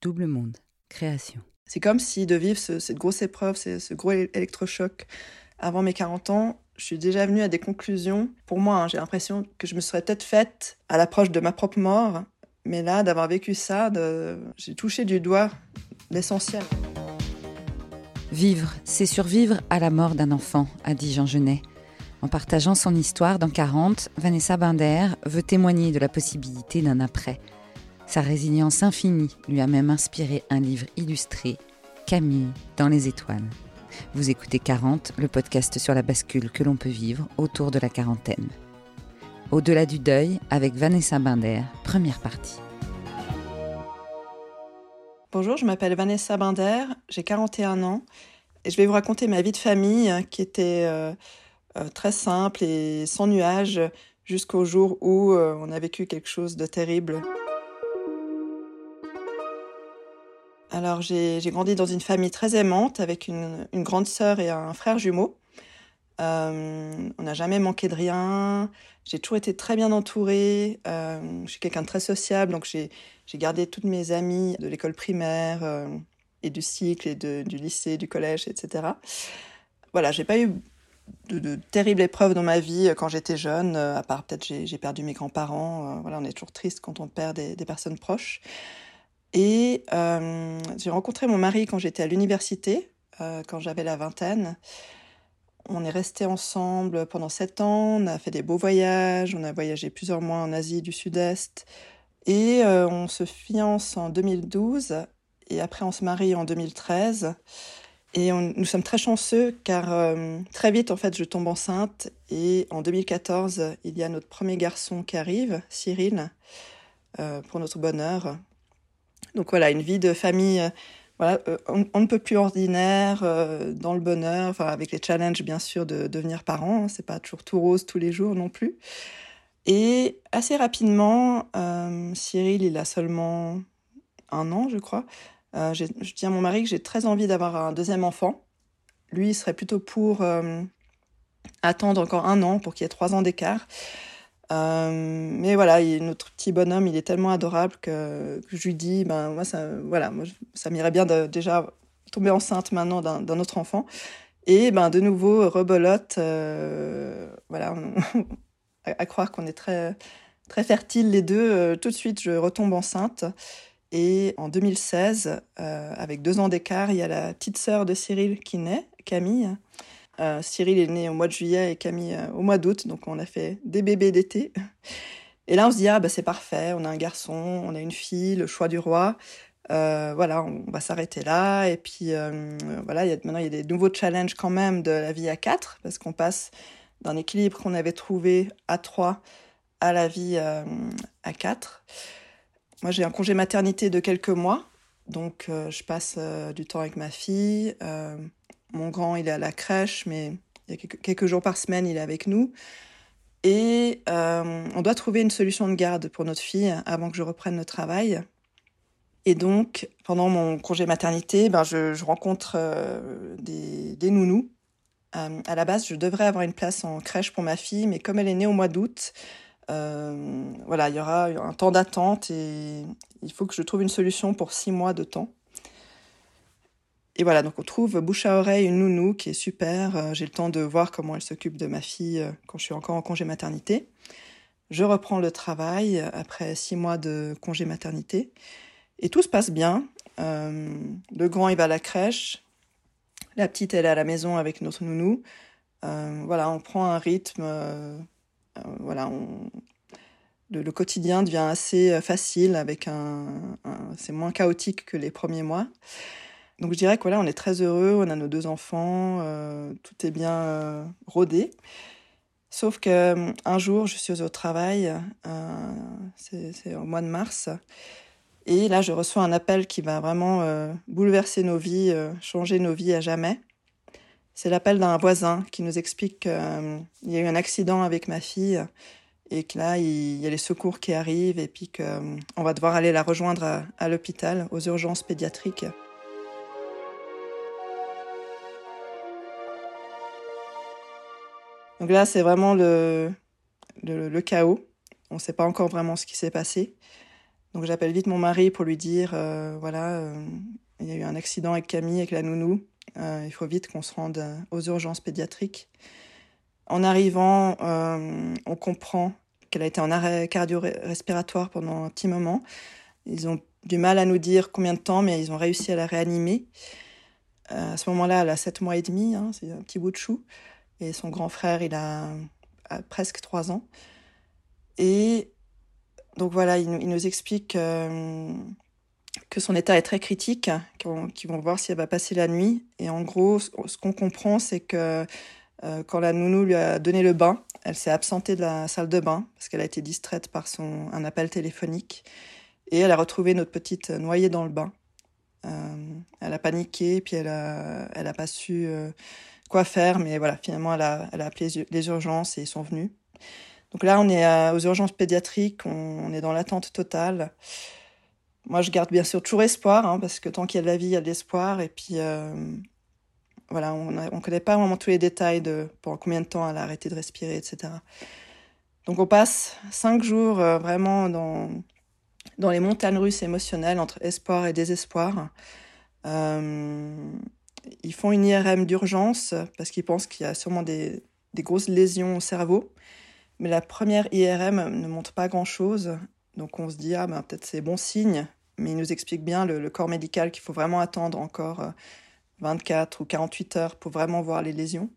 Double Monde, création. C'est comme si de vivre cette grosse épreuve, ce, gros électrochoc avant mes 40 ans, je suis déjà venue à des conclusions. Pour moi, hein, j'ai l'impression que je me serais peut-être faite à l'approche de ma propre mort. Mais là, d'avoir vécu ça, j'ai touché du doigt l'essentiel. Vivre, c'est survivre à la mort d'un enfant, a dit Jean Genet. En partageant son histoire dans 40, Vanessa Binder veut témoigner de la possibilité d'un après. Sa résilience infinie lui a même inspiré un livre illustré, Camille dans les étoiles. Vous écoutez 40, le podcast sur la bascule que l'on peut vivre autour de la quarantaine. Au-delà du deuil, avec Vanessa Binder, première partie. Bonjour, je m'appelle Vanessa Binder, j'ai 41 ans et je vais vous raconter ma vie de famille qui était euh, euh, très simple et sans nuages jusqu'au jour où euh, on a vécu quelque chose de terrible. Alors j'ai grandi dans une famille très aimante avec une, grande sœur et un frère jumeau. Euh, on n'a jamais manqué de rien. J'ai toujours été très bien entourée. Euh, je suis quelqu'un de très sociable, donc j'ai gardé toutes mes amies de l'école primaire euh, et du cycle et du lycée, du collège, etc. Voilà, j'ai pas eu de, terribles épreuves dans ma vie quand j'étais jeune, à part peut-être j'ai perdu mes grands-parents. voilà, on est toujours triste quand on perd des personnes proches. Et euh, j'ai rencontré mon mari quand j'étais à l'université, euh, quand j'avais la vingtaine. On est restés ensemble pendant sept ans, on a fait des beaux voyages, on a voyagé plusieurs mois en Asie du Sud-Est. Et euh, on se fiance en 2012 et après on se marie en 2013. Et nous sommes très chanceux car très vite en fait je tombe enceinte et en 2014 il y a notre premier garçon qui arrive, Cyril, pour notre bonheur. Donc voilà, une vie de famille, euh, voilà, euh, on, ne peut plus ordinaire, euh, dans le bonheur, enfin avec les challenges bien sûr de devenir parent. Hein, c'est pas toujours tout rose tous les jours non plus. Et assez rapidement, Cyril, il a seulement un an, je crois. je dis à mon mari que j'ai très envie d'avoir un deuxième enfant. Lui, il serait plutôt pour attendre encore un an pour qu'il y ait trois ans d'écart. Euh, mais voilà, notre petit bonhomme, il est tellement adorable que, je lui dis, ben moi ça, voilà, moi ça m'irait bien de déjà tomber enceinte maintenant d'un autre enfant. Et ben de nouveau rebolote, euh, voilà, à, croire qu'on est très très fertiles les deux. Euh, tout de suite, je retombe enceinte. Et en 2016, avec deux ans d'écart, il y a la petite sœur de Cyril qui naît, Camille. Euh, Cyril est né au mois de juillet et Camille euh, au mois d'août, donc on a fait des bébés d'été. Et là, on se dit, ah bah c'est parfait, on a un garçon, on a une fille, le choix du roi. Euh, voilà, on va s'arrêter là. Et puis, voilà, y a, maintenant, il y a des nouveaux challenges quand même de la vie à quatre, parce qu'on passe d'un équilibre qu'on avait trouvé à trois à la vie à quatre. Moi, j'ai un congé maternité de quelques mois, donc je passe du temps avec ma fille. Mon grand, il est à la crèche, mais il y a quelques, jours par semaine, il est avec nous. Et euh, on doit trouver une solution de garde pour notre fille avant que je reprenne le travail. Et donc, pendant mon congé maternité, ben, je, rencontre euh, des, nounous. Euh, à la base, je devrais avoir une place en crèche pour ma fille, mais comme elle est née au mois d'août, voilà, il y aura un temps d'attente et il faut que je trouve une solution pour six mois de temps. Et voilà, donc on trouve bouche à oreille une nounou qui est super. Euh, j'ai le temps de voir comment elle s'occupe de ma fille euh, quand je suis encore en congé maternité. Je reprends le travail euh, après six mois de congé maternité. Et tout se passe bien. le grand, il va à la crèche. La petite, elle est à la maison avec notre nounou. voilà, on prend un rythme. voilà, le, quotidien devient assez facile avec un c'est moins chaotique que les premiers mois. Donc je dirais que voilà, on est très heureux, on a nos deux enfants, euh, tout est bien euh, rodé. Sauf que euh, un jour, je suis au travail, c'est au mois de mars, et là, je reçois un appel qui va vraiment bouleverser nos vies, changer nos vies à jamais. C'est l'appel d'un voisin qui nous explique qu'il y a eu un accident avec ma fille et que là, il y a les secours qui arrivent et puis qu'on va devoir aller la rejoindre à l'hôpital, aux urgences pédiatriques. Donc là, c'est vraiment le, chaos. On ne sait pas encore vraiment ce qui s'est passé. Donc j'appelle vite mon mari pour lui dire, voilà, il y a eu un accident avec Camille, avec la nounou. il faut vite qu'on se rende aux urgences pédiatriques. En arrivant, on comprend qu'elle a été en arrêt cardio-respiratoire pendant un petit moment. Ils ont du mal à nous dire combien de temps, mais ils ont réussi à la réanimer. Euh, à ce moment-là, elle a 7 mois et demi, hein, c'est un petit bout de chou. Et son grand frère, il a, presque 3 ans. Et donc voilà, il, nous explique euh, que son état est très critique, qu'ils vont voir si elle va passer la nuit. Et en gros, ce qu'on comprend, c'est que euh, quand la nounou lui a donné le bain, elle s'est absentée de la salle de bain parce qu'elle a été distraite par son, un appel téléphonique. Et elle a retrouvé notre petite noyée dans le bain. Euh, elle a paniqué, puis elle a, elle a pas su quoi faire, mais voilà, finalement, elle a, appelé les urgences et ils sont venus. Donc là, on est aux urgences pédiatriques, on, est dans l'attente totale. Moi, je garde bien sûr toujours espoir, hein, parce que tant qu'il y a de la vie, il y a de l'espoir. Et puis, euh, voilà, on ne connaît pas vraiment tous les détails de pendant combien de temps elle a arrêté de respirer, etc. Donc, on passe cinq jours vraiment dans, dans les montagnes russes émotionnelles entre espoir et désespoir. Euh, ils font une IRM d'urgence parce qu'ils pensent qu'il y a sûrement des, grosses lésions au cerveau. Mais la première IRM ne montre pas grand-chose. Donc on se dit, ah ben peut-être c'est bon signe. Mais il nous explique bien, le, corps médical, qu'il faut vraiment attendre encore 24 euh, ou 48 heures pour vraiment voir les lésions.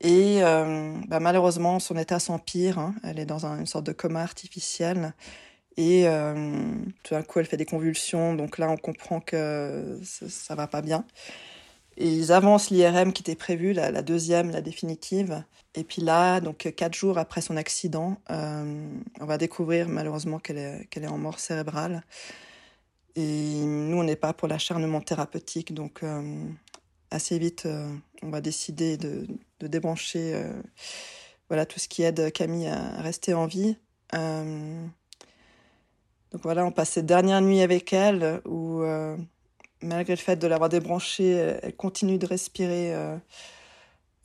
Et euh, ben, malheureusement, son état s'empire. Hein. Elle est dans une sorte de coma artificiel. Et euh, tout d'un coup, elle fait des convulsions. Donc là, on comprend que ça, ne va pas bien. Ils avancent l'IRM qui était prévue, la, deuxième, la définitive. Et puis là, donc quatre jours après son accident, euh, on va découvrir malheureusement qu'elle est, qu'elle est en mort cérébrale. Et nous, on n'est pas pour l'acharnement thérapeutique. Donc euh, assez vite, on va décider de, de débrancher voilà, tout ce qui aide Camille à rester en vie. Donc voilà, on passe cette dernière nuit avec elle où, euh, malgré le fait de l'avoir débranchée, elle, continue de respirer. Euh,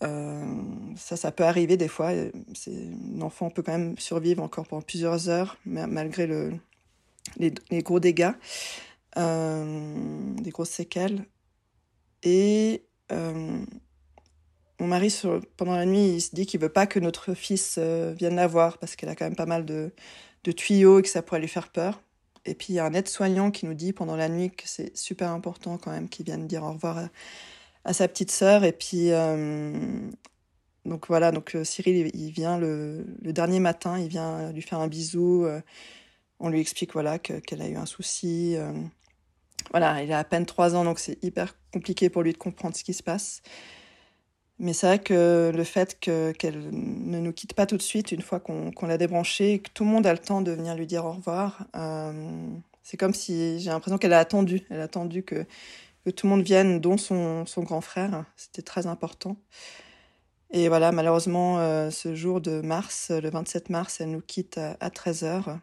euh, ça, ça peut arriver des fois. Un enfant peut quand même survivre encore pendant plusieurs heures, malgré le, les, gros dégâts, des grosses séquelles. Et mon mari, pendant la nuit, il se dit qu'il veut pas que notre fils vienne la voir parce qu'elle a quand même pas mal de tuyaux et que ça pourrait lui faire peur. Et puis il y a un aide-soignant qui nous dit pendant la nuit que c'est super important quand même qu'il vienne dire au revoir à, sa petite sœur. Et puis euh, donc voilà, donc euh, Cyril il, vient le, dernier matin, il vient lui faire un bisou. Euh, on lui explique voilà qu'elle a eu un souci. voilà, il a à peine trois ans, donc c'est hyper compliqué pour lui de comprendre ce qui se passe. Mais c'est vrai que le fait qu'elle ne nous quitte pas tout de suite une fois qu'on l'a débranchée que tout le monde a le temps de venir lui dire au revoir, euh, c'est comme si j'ai l'impression qu'elle a attendu. Elle a attendu que, que tout le monde vienne, dont son, son grand frère. C'était très important. Et voilà, malheureusement, euh, ce jour de mars, le 27 mars, elle nous quitte à, à 13h.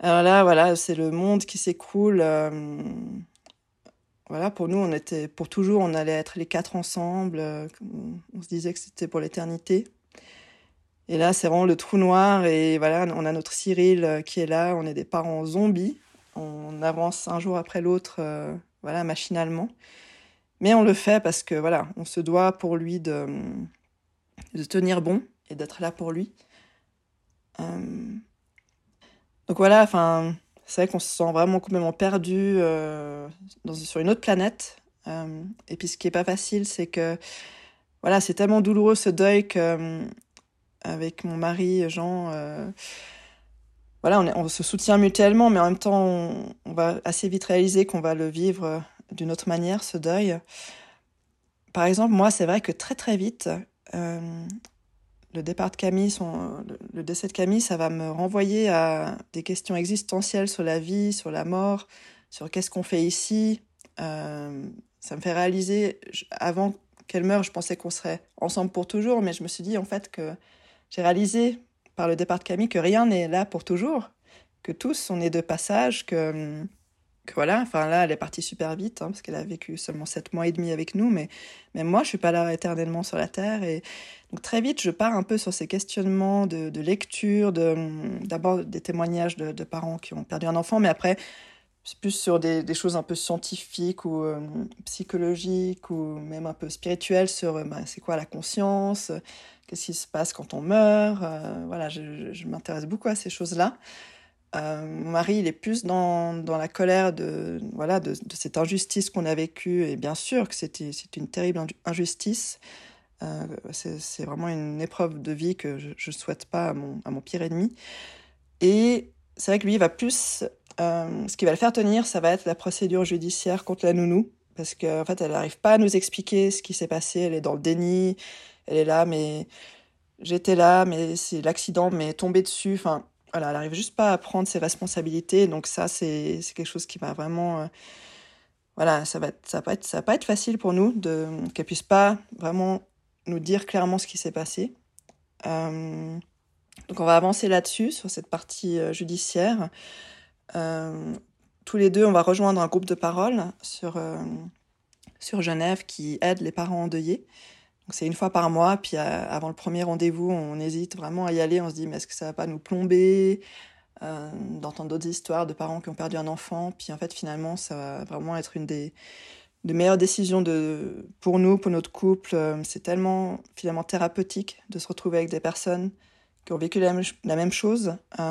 Alors là, voilà, c'est le monde qui s'écroule. Euh, voilà, pour nous, on était pour toujours, on allait être les quatre ensemble. Euh, on se disait que c'était pour l'éternité. Et là, c'est vraiment le trou noir. Et voilà, on a notre Cyril euh, qui est là. On est des parents zombies. On avance un jour après l'autre, euh, voilà, machinalement. Mais on le fait parce que voilà, on se doit pour lui de, de tenir bon et d'être là pour lui. donc voilà, enfin c'est vrai qu'on se sent vraiment complètement perdu euh, sur une autre planète. Euh, et puis ce qui est pas facile, c'est que voilà, c'est tellement douloureux ce deuil que euh, avec mon mari Jean, voilà, on, se soutient mutuellement, mais en même temps, on, on va assez vite réaliser qu'on va le vivre d'une autre manière, ce deuil. Par exemple, moi, c'est vrai que très très vite, le départ de Camille, son, le, décès de Camille, ça va me renvoyer à des questions existentielles sur la vie, sur la mort, sur qu'est-ce qu'on fait ici. Euh, ça me fait réaliser, avant qu'elle meure, je pensais qu'on serait ensemble pour toujours, mais je me suis dit en fait que j'ai réalisé par le départ de Camille que rien n'est là pour toujours, que tous on est de passage, que, voilà, enfin là, elle est partie super vite, hein, parce qu'elle a vécu seulement sept mois et demi avec nous, mais même moi, je suis pas là éternellement sur la Terre. Et donc très vite, je pars un peu sur ces questionnements de, lecture, d'abord des témoignages de, parents qui ont perdu un enfant, mais après, c'est plus sur des, choses un peu scientifiques ou euh, psychologiques ou même un peu spirituelles sur euh, bah, c'est quoi la conscience, qu'est-ce qui se passe quand on meurt. Euh, voilà, je m'intéresse beaucoup à ces choses-là. Euh, mon mari, il est plus dans, dans la colère de, voilà, de, cette injustice qu'on a vécue. Et bien sûr que c'était une terrible injustice. Euh, c'est vraiment une épreuve de vie que je ne souhaite pas à mon, à mon, pire ennemi. Et c'est vrai que lui, il va plus. Euh, ce qui va le faire tenir, ça va être la procédure judiciaire contre la nounou. Parce qu'en en fait, elle n'arrive pas à nous expliquer ce qui s'est passé. Elle est dans le déni. Elle est là, mais j'étais là, mais c'est l'accident m'est tombé dessus. Enfin, voilà, elle n'arrive juste pas à prendre ses responsabilités. Donc ça, c'est quelque chose qui va vraiment... Euh, voilà, ça va, ça, va pas être, ça va pas être facile pour nous de qu'elle puisse pas vraiment nous dire clairement ce qui s'est passé. Euh, donc on va avancer là-dessus, sur cette partie euh, judiciaire. Tous les deux, on va rejoindre un groupe de parole sur, sur Genève qui aide les parents endeuillés c'est une fois par mois, puis euh, avant le premier rendez-vous, on hésite vraiment à y aller. On se dit, mais est-ce que ça va pas nous plomber euh, D'entendre d'autres histoires de parents qui ont perdu un enfant? Puis en fait, finalement, ça va vraiment être une des, meilleures décisions de, pour nous, pour notre couple. Euh, c'est tellement finalement thérapeutique de se retrouver avec des personnes qui ont vécu la même, la chose. Il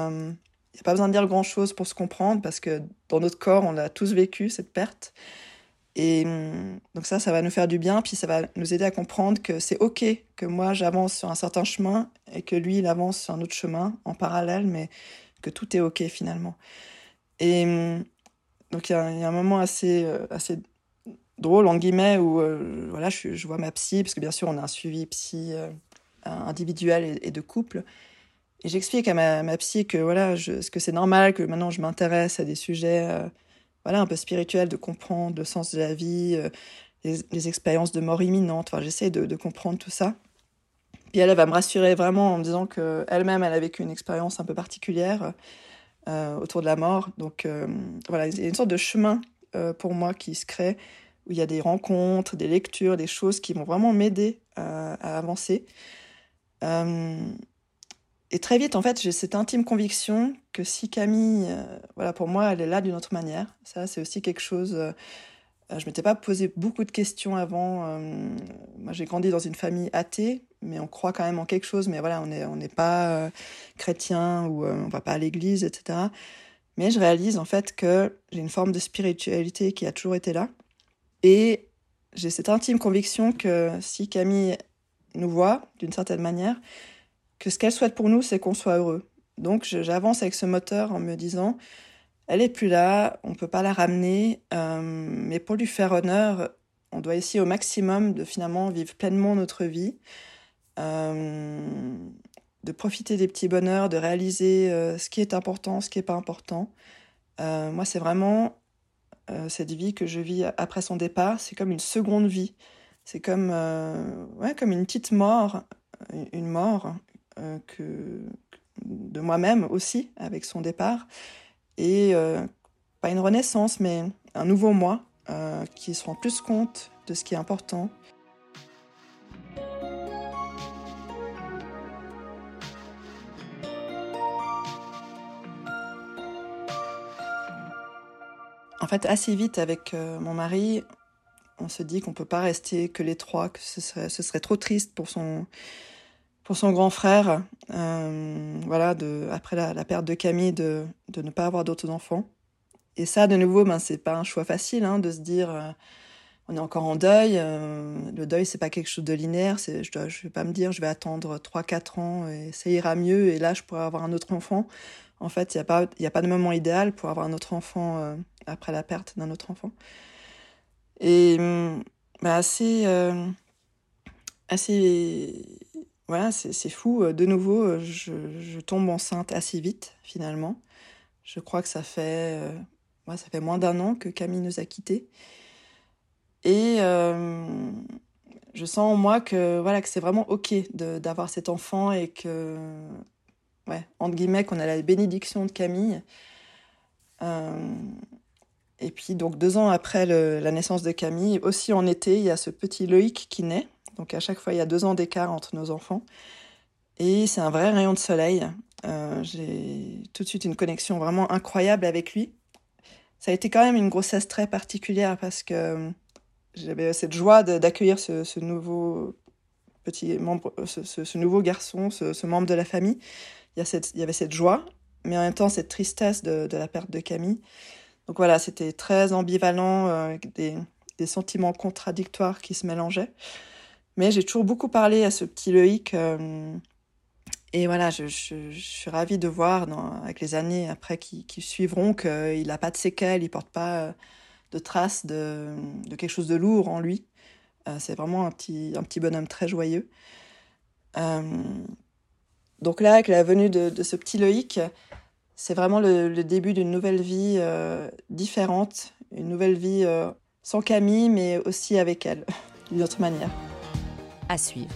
n'y a pas besoin de dire grand-chose pour se comprendre parce que dans notre corps, on a tous vécu cette perte. Et hum, donc ça, ça va nous faire du bien, puis ça va nous aider à comprendre que c'est OK que moi, j'avance sur un certain chemin et que lui, il avance sur un autre chemin en parallèle, mais que tout est OK finalement. Et hum, donc il y, a un moment assez, euh, assez drôle, en guillemets, où euh, voilà, je, vois ma psy, parce que bien sûr, on a un suivi psy euh, individuel et, de couple. Et j'explique à ma, psy que voilà, que c'est normal que maintenant je m'intéresse à des sujets voilà, un peu spirituel, de comprendre le sens de la vie, euh, les, expériences de mort imminente. Enfin, j'essaie de, comprendre tout ça. Puis elle, va me rassurer vraiment en me disant qu'elle-même, elle a vécu une expérience un peu particulière euh, autour de la mort. Donc euh, voilà, il y a une sorte de chemin pour moi qui se crée, où il y a des rencontres, des lectures, des choses qui vont vraiment m'aider à avancer. Euh, et très vite, en fait, j'ai cette intime conviction que si Camille, euh, voilà, pour moi, elle est là d'une autre manière. Ça, c'est aussi quelque chose. Euh, je m'étais pas posé beaucoup de questions avant. Euh, moi, j'ai grandi dans une famille athée, mais on croit quand même en quelque chose. Mais voilà, on n'est on pas euh, chrétien ou euh, on va pas à l'église, etc. Mais je réalise en fait que j'ai une forme de spiritualité qui a toujours été là. Et j'ai cette intime conviction que si Camille nous voit d'une certaine manière, que ce qu'elle souhaite pour nous, c'est qu'on soit heureux. Donc j'avance avec ce moteur en me disant, elle est plus là, on peut pas la ramener, euh, mais pour lui faire honneur, on doit essayer au maximum de finalement vivre pleinement notre vie, euh, de profiter des petits bonheurs, de réaliser euh, ce qui est important, ce qui est pas important. Moi, c'est vraiment cette vie que je vis après son départ, c'est comme une seconde vie. C'est comme, ouais, comme une petite mort, une mort, que de moi-même aussi avec son départ et euh, pas une renaissance mais un nouveau moi euh, qui se rend plus compte de ce qui est important. En fait, assez vite avec euh, mon mari, on se dit qu'on peut pas rester que les trois, que ce serait, ce serait trop triste pour son, pour son grand frère, euh, voilà, de, après la, perte de Camille, de, de ne pas avoir d'autres enfants. Et ça, de nouveau, ben, c'est pas un choix facile hein, de se dire, euh, on est encore en deuil. Euh, le deuil, c'est pas quelque chose de linéaire. Je, dois, je vais pas me dire, je vais attendre 3-4 ans et ça ira mieux et là, je pourrai avoir un autre enfant. En fait, il n'y a, pas, y a pas de moment idéal pour avoir un autre enfant après la perte d'un autre enfant. Et ben, assez, assez voilà, c'est fou. Euh, de nouveau, euh, je, tombe enceinte assez vite, finalement. Je crois que ça fait, euh, ça fait moins d'un an que Camille nous a quittés. Et je sens en moi que, voilà, que c'est vraiment OK d'avoir cet enfant et que, ouais, entre guillemets, qu'on a la bénédiction de Camille. Et puis donc deux ans après la naissance de Camille, aussi en été, il y a ce petit Loïc qui naît. Donc à chaque fois, il y a deux ans d'écart entre nos enfants. Et c'est un vrai rayon de soleil. Euh, j'ai tout de suite une connexion vraiment incroyable avec lui. Ça a été quand même une grossesse très particulière parce que euh, j'avais cette joie d'accueillir ce, nouveau petit membre, ce, nouveau garçon, ce, membre de la famille. Il y, avait cette joie, mais en même temps cette tristesse de, la perte de Camille. Donc voilà, c'était très ambivalent, euh, des, sentiments contradictoires qui se mélangeaient. Mais j'ai toujours beaucoup parlé à ce petit Loïc. Et voilà, je, suis ravie de voir avec les années après qui, suivront qu'il n'a pas de séquelles, il porte pas euh, de traces de, quelque chose de lourd en lui. Euh, c'est vraiment un petit, bonhomme très joyeux. Euh, donc là, avec la venue de, ce petit Loïc, c'est vraiment le, début d'une nouvelle vie euh, différente, une nouvelle vie euh, sans Camille, mais aussi avec elle, d'une autre manière. À suivre.